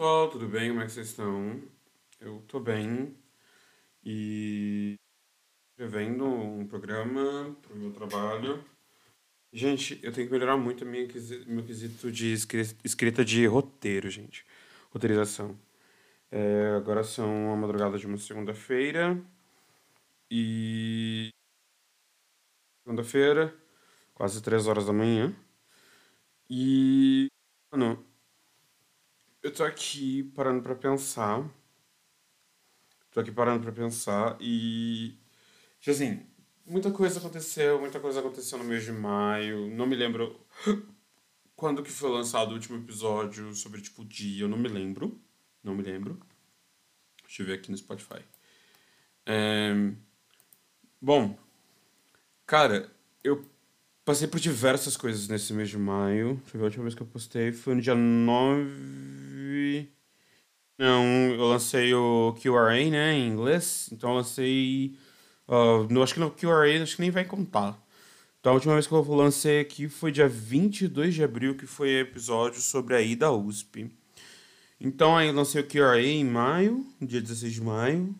Pessoal, tudo bem? Como é que vocês estão? Eu tô bem e escrevendo um programa pro meu trabalho. Gente, eu tenho que melhorar muito quisi- meu quesito de escri- escrita de roteiro, gente. Roteirização. É, agora são a madrugada de uma segunda-feira e... Segunda-feira, quase três horas da manhã. E... Mano, eu tô aqui parando pra pensar. Tô aqui parando pra pensar e. Tipo assim, muita coisa aconteceu, muita coisa aconteceu no mês de maio. Não me lembro quando que foi lançado o último episódio sobre, tipo, dia. Eu não me lembro. Não me lembro. Deixa eu ver aqui no Spotify. É, Bom, cara, eu passei por diversas coisas nesse mês de maio. Deixa eu ver, a última vez que eu postei foi no dia 9. Não, eu lancei o QRA, né, em inglês. Então eu lancei. ah, no, acho que no QRA acho que nem vai contar. Então a última vez que eu lancei aqui foi dia 22 de abril, que foi episódio sobre a ida USP. Então aí lancei o QRA em maio, dia 16 de maio.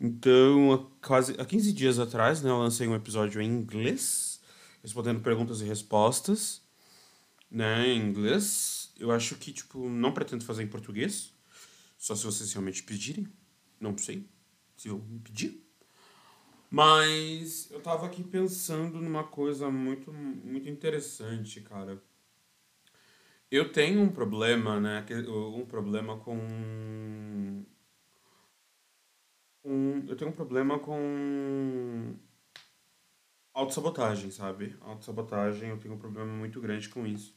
Então, há quase há 15 dias atrás, né, eu lancei um episódio em inglês, respondendo perguntas e respostas, né, em inglês. Eu acho que, tipo, não pretendo fazer em português, só se vocês realmente pedirem. Não sei se vão me pedir. Mas eu tava aqui pensando numa coisa muito, muito interessante, cara. Eu tenho um problema, né, um problema com um, eu tenho um problema com autossabotagem, sabe? Autossabotagem, eu tenho um problema muito grande com isso.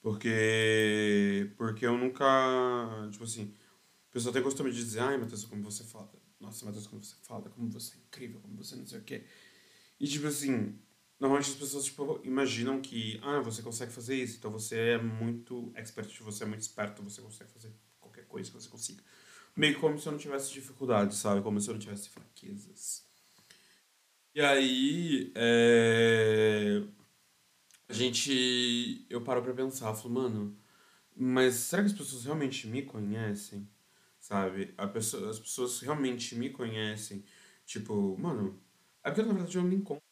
Porque, porque eu nunca, tipo assim, o pessoal tem costume de dizer, ai, Matheus, como você fala. Nossa, Matheus, como você fala, como você é incrível, como você não sei o quê. E, tipo assim, normalmente as pessoas, tipo, imaginam que, ah, você consegue fazer isso, então você é muito expert, você é muito esperto, você consegue fazer qualquer coisa que você consiga. Meio como se eu não tivesse dificuldades, sabe? Como se eu não tivesse fraquezas. E aí, é... a gente. Eu paro pra pensar, falo, mano, mas será que as pessoas realmente me conhecem? Sabe? Pessoa, as pessoas realmente me conhecem. Tipo, mano, é porque na verdade eu me encontro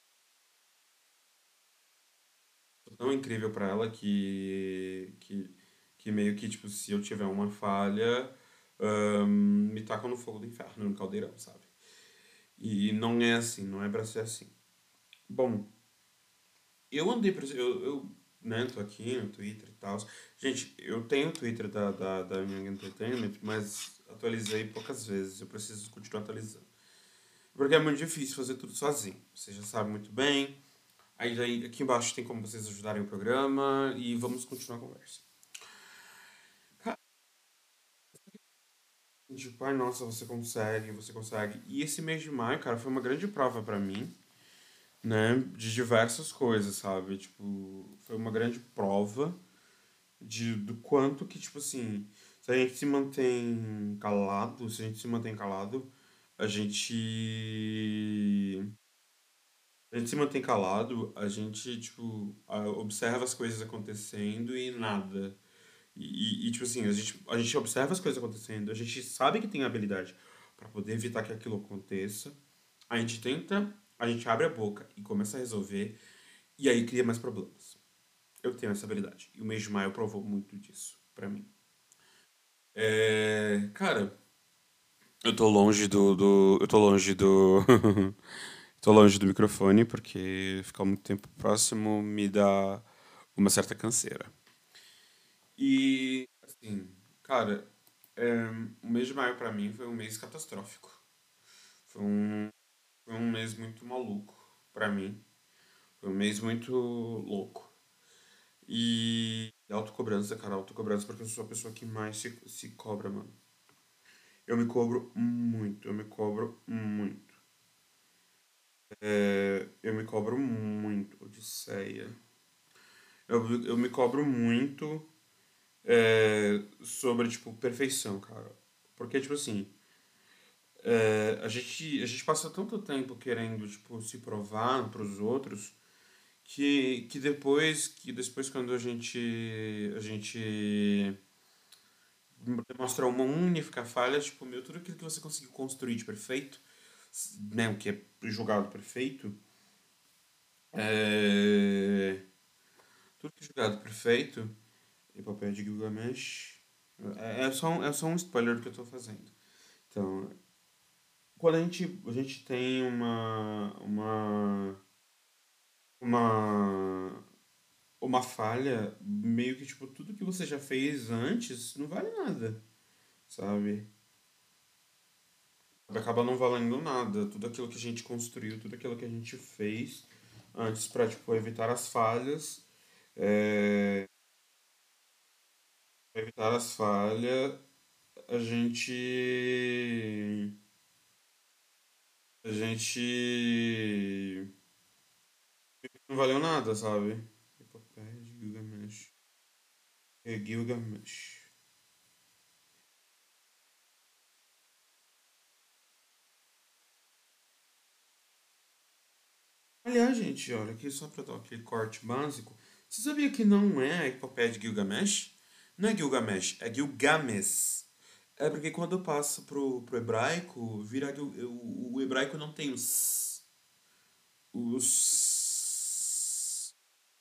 tão incrível pra ela que, que, que meio que, tipo, se eu tiver uma falha, ahn, me tacam no fogo do inferno, no caldeirão, sabe? E não é assim, não é pra ser assim. Bom, eu andei por. Eu, eu né, tô aqui no Twitter e tal. Gente, eu tenho o Twitter da, da, da Young Entertainment, mas atualizei poucas vezes. Eu preciso continuar atualizando. Porque é muito difícil fazer tudo sozinho. Você já sabe muito bem. Aí, aí aqui embaixo tem como vocês ajudarem o programa e vamos continuar a conversa. Tipo, ai nossa, você consegue, você consegue. E esse mês de maio, cara, foi uma grande prova pra mim, né? De diversas coisas, sabe? Tipo, foi uma grande prova de, do quanto que, tipo assim, se a gente se mantém calado, se a gente se mantém calado, a gente a gente se mantém calado, a gente, tipo, observa as coisas acontecendo e nada. E, e, tipo assim, a gente, a gente observa as coisas acontecendo, a gente sabe que tem habilidade para poder evitar que aquilo aconteça. A gente tenta, a gente abre a boca e começa a resolver, e aí cria mais problemas. Eu tenho essa habilidade. E o mês de maio provou muito disso pra mim. É, cara, eu tô longe do, do eu tô longe do tô longe do microfone porque ficar muito tempo próximo me dá uma certa canseira. E assim, cara, é, o mês de maio pra mim foi um mês catastrófico. Foi um, foi um mês muito maluco pra mim. Foi um mês muito louco. E autocobrança, cara, autocobrança, porque eu sou a pessoa que mais se, se cobra, mano. Eu me cobro muito, eu me cobro muito. É, eu me cobro muito, Odisseia. Eu, eu me cobro muito é, sobre, tipo, perfeição, cara. Porque, tipo assim, é, a gente, a gente passa tanto tempo querendo, tipo, se provar pros outros que, que depois, que depois quando a gente, a gente demonstrar uma única falha, tipo, meu, tudo aquilo que você conseguiu construir de perfeito, né, o que é julgado perfeito, é... tudo que é julgado perfeito, e papel de Gilgamesh, é, é, só, um, é só um spoiler do que eu tô fazendo. Então, quando a gente, a gente tem uma, uma, uma, uma falha, meio que, tipo, tudo que você já fez antes não vale nada, sabe? Acaba não valendo nada. Tudo aquilo que a gente construiu, tudo aquilo que a gente fez antes para, tipo, evitar as falhas, é... evitar as falhas, a gente a gente não valeu nada, sabe? Epopeia de Gilgamesh. É Gilgamesh. Aliás, gente, olha aqui só pra dar aquele corte básico. Você sabia que não é a epopeia de Gilgamesh? Não é Gilgamesh, é Gilgamesh. É porque quando passa pro, pro hebraico, vira que o, o, o hebraico não tem os. Os.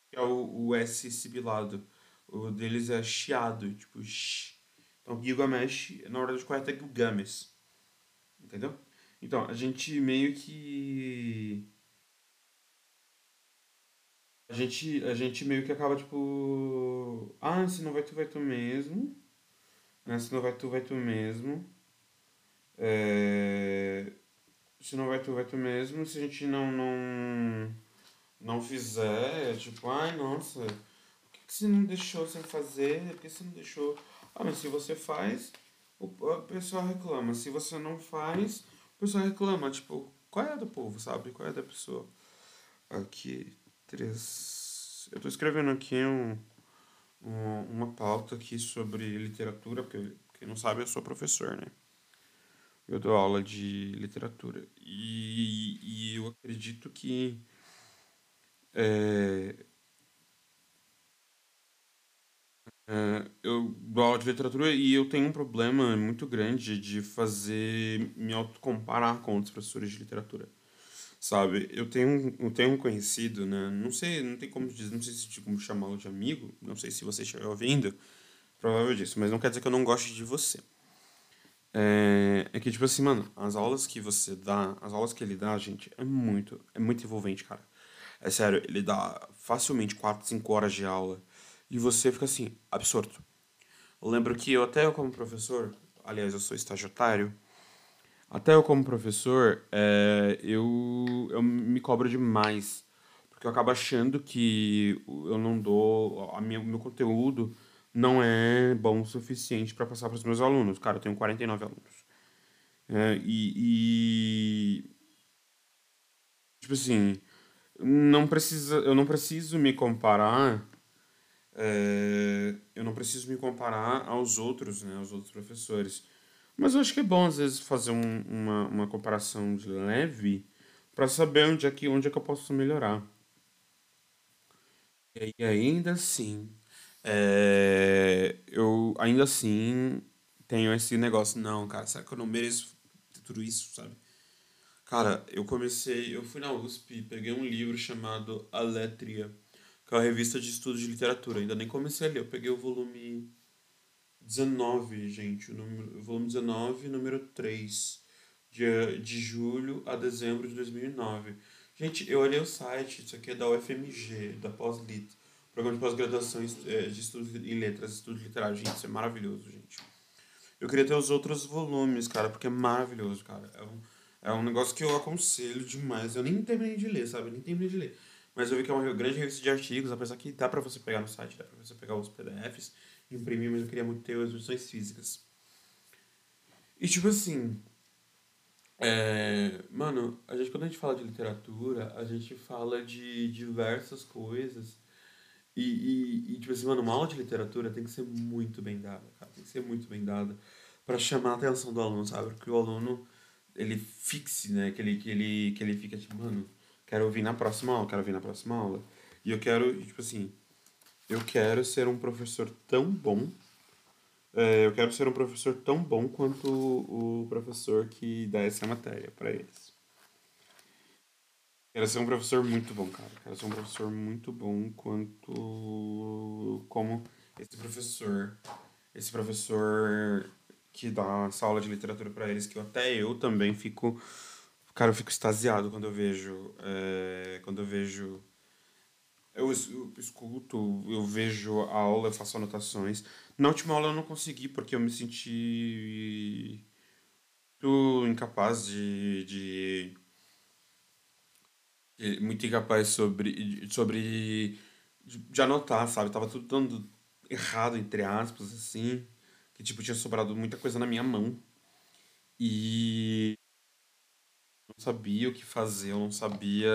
Que é o, o S sibilado. O deles é chiado, tipo. Sh. Então Gilgamesh, na verdade correta é Gilgamesh. Entendeu? Então, a gente meio que. A gente, a gente meio que acaba tipo. Ah, se não vai tu, vai tu mesmo né? Se não vai tu, vai tu mesmo. É... Se não vai tu, vai tu mesmo. Se a gente não, não, não fizer, é tipo, ai, nossa, por que, que você não deixou sem fazer? Por que você não deixou? Ah, mas se você faz, o, a pessoa reclama. Se você não faz, o pessoal reclama. Tipo, qual é a do povo, sabe? Qual é a da pessoa? Aqui, três. Eu tô escrevendo aqui um uma pauta aqui sobre literatura, porque quem não sabe, eu sou professor, né? Eu dou aula de literatura. E, e eu acredito que é, é, eu dou aula de literatura e eu tenho um problema muito grande de fazer me autocomparar com outros professores de literatura. Sabe, eu tenho, eu tenho um conhecido, né? Não sei, não tem como dizer, não sei se como chamá-lo de amigo, não sei se você estiver ouvindo, provável disso, mas não quer dizer que eu não goste de você. É, é que, tipo assim, mano, as aulas que você dá, as aulas que ele dá, gente, é muito, é muito envolvente, cara. É sério, ele dá facilmente 4, 5 horas de aula e você fica assim, absorto. Eu lembro que eu até como professor, aliás, eu sou estagiário, até eu, como professor, é, eu, eu me cobro demais. Porque eu acabo achando que eu não dou. A meu conteúdo não é bom o suficiente para passar para os meus alunos. Cara, eu tenho 49 alunos. É, e, e. Tipo assim. Não precisa, eu não preciso me comparar. É, eu não preciso me comparar aos outros, né? Aos outros professores mas eu acho que é bom, às vezes, fazer um, uma, uma comparação de leve para saber onde é, que, onde é que eu posso melhorar. E ainda assim, é, eu ainda assim tenho esse negócio, não, cara, será que eu não mereço tudo isso, sabe? Cara, eu comecei, eu fui na USP, peguei um livro chamado Aletria, que é uma revista de estudos de literatura, ainda nem comecei a ler, eu peguei o volume 19, gente, o, número, volume 19, número 3, de, de julho a dezembro de 2009. Gente, eu olhei o site, isso aqui é da UFMG, da Pós-Lit, Programa de Pós-Graduação é, de Estudos em Letras, Estudos Literários. Gente, isso é maravilhoso, gente. Eu queria ter os outros volumes, cara, porque é maravilhoso, cara. É um, é um negócio que eu aconselho demais. Eu nem terminei de ler, sabe? Eu nem terminei de ler. Mas eu vi que é uma grande revista de artigos, apesar que dá pra você pegar no site, dá pra você pegar os PDFs imprimir, mas eu queria muito ter as versões físicas. E tipo assim. É, mano, a gente, quando a gente fala de literatura, a gente fala de diversas coisas. E, e, e, tipo assim, mano, uma aula de literatura tem que ser muito bem dada, cara. Tem que ser muito bem dada para chamar a atenção do aluno, sabe? Porque o aluno, ele fixe, né? Que ele, que ele, que ele fica tipo, mano, quero ouvir na próxima aula, quero ouvir na próxima aula. E eu quero, tipo assim, eu quero ser um professor tão bom É, eu quero ser um professor tão bom quanto o, professor que dá essa matéria para eles. Quero ser um professor muito bom, cara. Quero ser um professor muito bom quanto como esse professor, esse professor que dá essa aula de literatura para eles, que até eu também fico, cara, eu fico extasiado quando eu vejo, é, quando eu vejo eu, eu escuto, eu vejo a aula, eu faço anotações. Na última aula eu não consegui porque eu me senti muito incapaz de, de, muito incapaz sobre sobre de, anotar, sabe? Tava tudo dando errado entre aspas assim, que tipo tinha sobrado muita coisa na minha mão e não sabia o que fazer, eu não sabia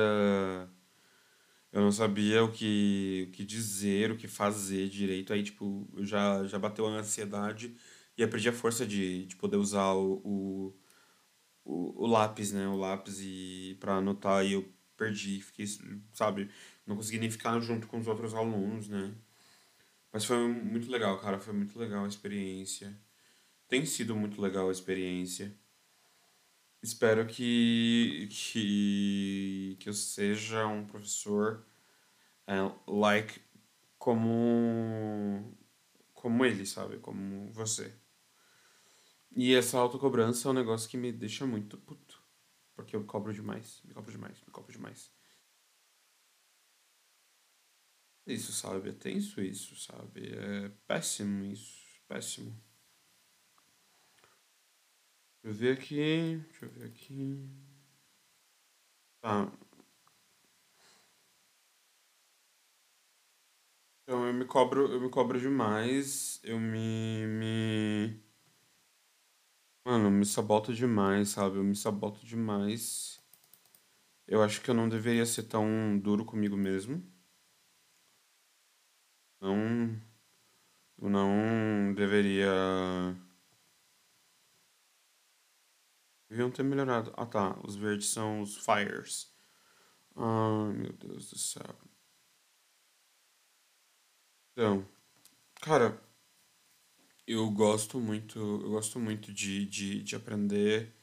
Eu não sabia o que, o que dizer, o que fazer direito. Aí, tipo, já, já bateu a ansiedade e eu perdi a força de, de poder usar o, o, o, o lápis, né? O lápis e para anotar e eu perdi. Fiquei, sabe? Não consegui nem ficar junto com os outros alunos, né? Mas foi muito legal, cara. Foi muito legal a experiência. Tem sido muito legal a experiência. Espero que, que, que eu seja um professor é, like como como ele, sabe? Como você. E essa autocobrança é um negócio que me deixa muito puto. Porque eu cobro demais, me cobro demais, me cobro demais. Isso, sabe? É tenso isso, sabe? É péssimo isso, péssimo. Deixa eu ver aqui, deixa eu ver aqui. Tá, então eu me cobro, eu me cobro demais, eu me, me Mano, eu me saboto demais, sabe? Eu me saboto demais. Eu acho que eu não deveria ser tão duro comigo mesmo. Não, eu não deveria. Deviam ter melhorado. Ah, tá. Os verdes são os fires. Ai, meu Deus do céu. Então, cara, eu gosto muito, eu gosto muito de, de, de aprender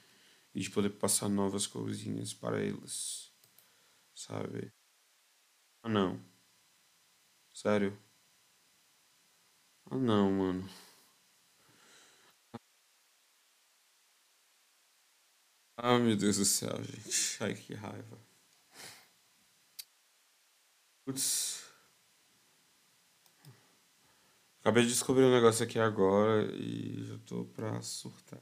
e de poder passar novas coisinhas para eles, sabe? Ah, não. Sério? Ah, não, mano. Ah, meu Deus do céu, gente. Ai, que raiva. Putz, acabei de descobrir um negócio aqui agora e já tô pra surtar.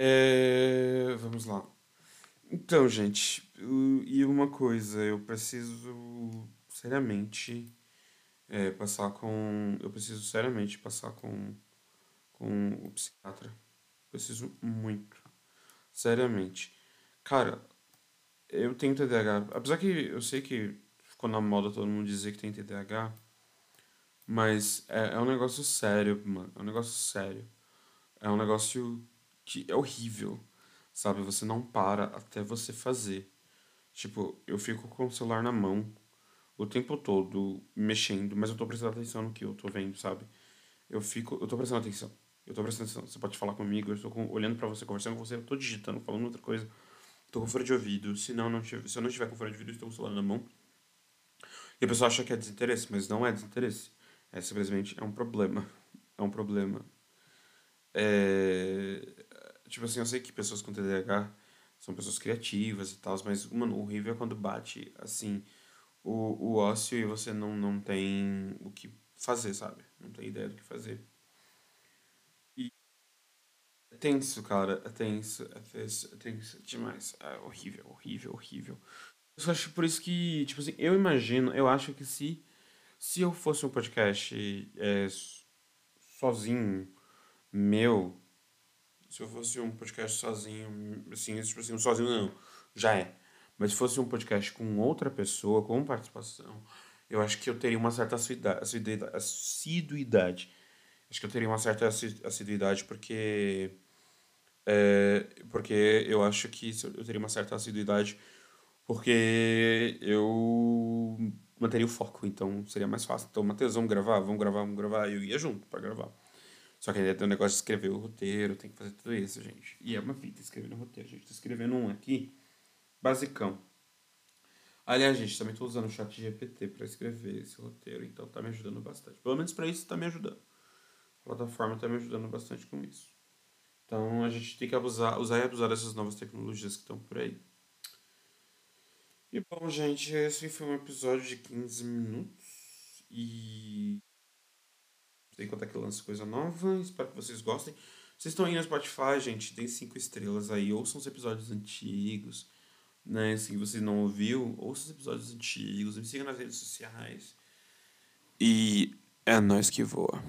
É, vamos lá. Então, gente, e uma coisa, eu preciso seriamente é, passar com. Eu preciso seriamente passar com, com o psiquiatra. Preciso muito. Seriamente. Cara, eu tenho TDAH. Apesar que eu sei que ficou na moda todo mundo dizer que tem TDAH, mas é, é um negócio sério, mano. É um negócio sério. É um negócio que é horrível, sabe? Você não para até você fazer. Tipo, eu fico com o celular na mão o tempo todo mexendo, mas eu tô prestando atenção no que eu tô vendo, sabe? Eu fico, eu tô prestando atenção. Eu tô prestando atenção. Você pode falar comigo, eu estou com- olhando pra você, conversando com você, eu tô digitando, falando outra coisa. Tô com fone de ouvido. Se não, não tiver, se eu não estiver com fone de ouvido, eu estou com o celular na mão. E a pessoa acha que é desinteresse, mas não é desinteresse. É simplesmente é um problema. É um problema. É... Tipo assim, eu sei que pessoas com TDAH são pessoas criativas e tal, mas, mano, o horrível é quando bate, assim, o, o ócio e você não, não tem o que fazer, sabe? Não tem ideia do que fazer. E é tenso, cara, é tenso, é tenso, é tenso demais. É horrível, horrível, horrível. Eu acho por isso que, tipo assim, eu imagino, eu acho que se, se eu fosse um podcast é, sozinho, meu, se eu fosse um podcast sozinho, assim, tipo assim, sozinho não, Já é. Mas se fosse um podcast com outra pessoa, com participação, eu acho que eu teria uma certa assiduidade. Acho que eu teria uma certa assiduidade porque. É, porque eu acho que eu teria uma certa assiduidade porque eu manteria o foco, então seria mais fácil. Então, Matheus, vamos gravar? Vamos gravar, vamos gravar. Eu ia junto para gravar. Só que ainda tem o um negócio de escrever o roteiro, tem que fazer tudo isso, gente. E é uma fita escrever no roteiro, gente. Tô escrevendo um aqui, basicão. Aliás, gente, também tô usando o chat GPT para escrever esse roteiro, então tá me ajudando bastante. Pelo menos para isso tá me ajudando. A plataforma tá me ajudando bastante com isso. Então a gente tem que abusar, usar e abusar dessas novas tecnologias que estão por aí. E bom, gente, esse foi um episódio de 15 minutos. E sei quanto é que lança coisa nova. Espero que vocês gostem. Vocês estão aí no Spotify, gente, tem cinco estrelas aí. Ouçam os episódios antigos. Né? Se você não ouviu, ouça os episódios antigos. Me siga nas redes sociais. E é nós que voa.